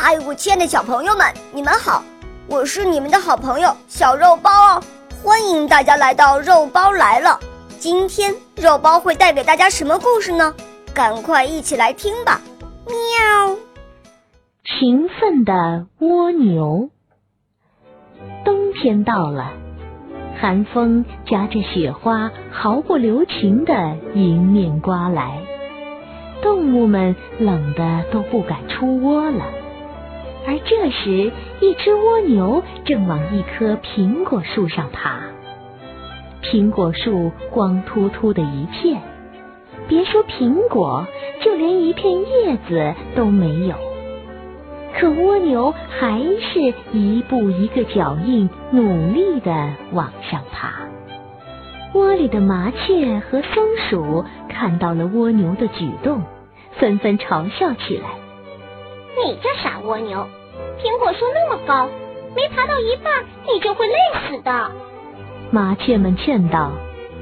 嗨，我亲爱的小朋友们，你们好！我是你们的好朋友小肉包哦，欢迎大家来到肉包来了。今天肉包会带给大家什么故事呢？赶快一起来听吧！喵。勤奋的蜗牛。冬天到了，寒风夹着雪花，毫不留情的迎面刮来，动物们冷的都不敢出窝了。而这时，一只蜗牛正往一棵苹果树上爬。苹果树光秃秃的一片，别说苹果，就连一片叶子都没有。可蜗牛还是一步一个脚印，努力的往上爬。窝里的麻雀和松鼠看到了蜗牛的举动，纷纷嘲笑起来：“你这傻蜗牛！”苹果树那么高，没爬到一半，你就会累死的。麻雀们劝道：“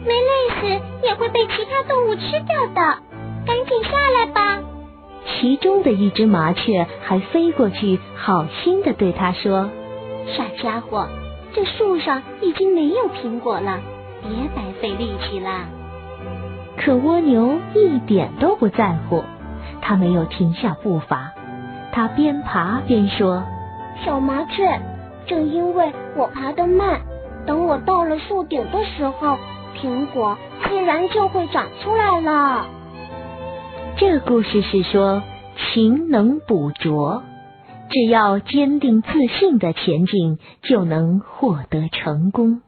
没累死也会被其他动物吃掉的，赶紧下来吧。”其中的一只麻雀还飞过去，好心的对他说：“傻家伙，这树上已经没有苹果了，别白费力气啦。”可蜗牛一点都不在乎，它没有停下步伐。他边爬边说：“小麻雀，正因为我爬得慢，等我到了树顶的时候，苹果自然就会长出来了。”这故事是说，勤能补拙，只要坚定自信的前进，就能获得成功。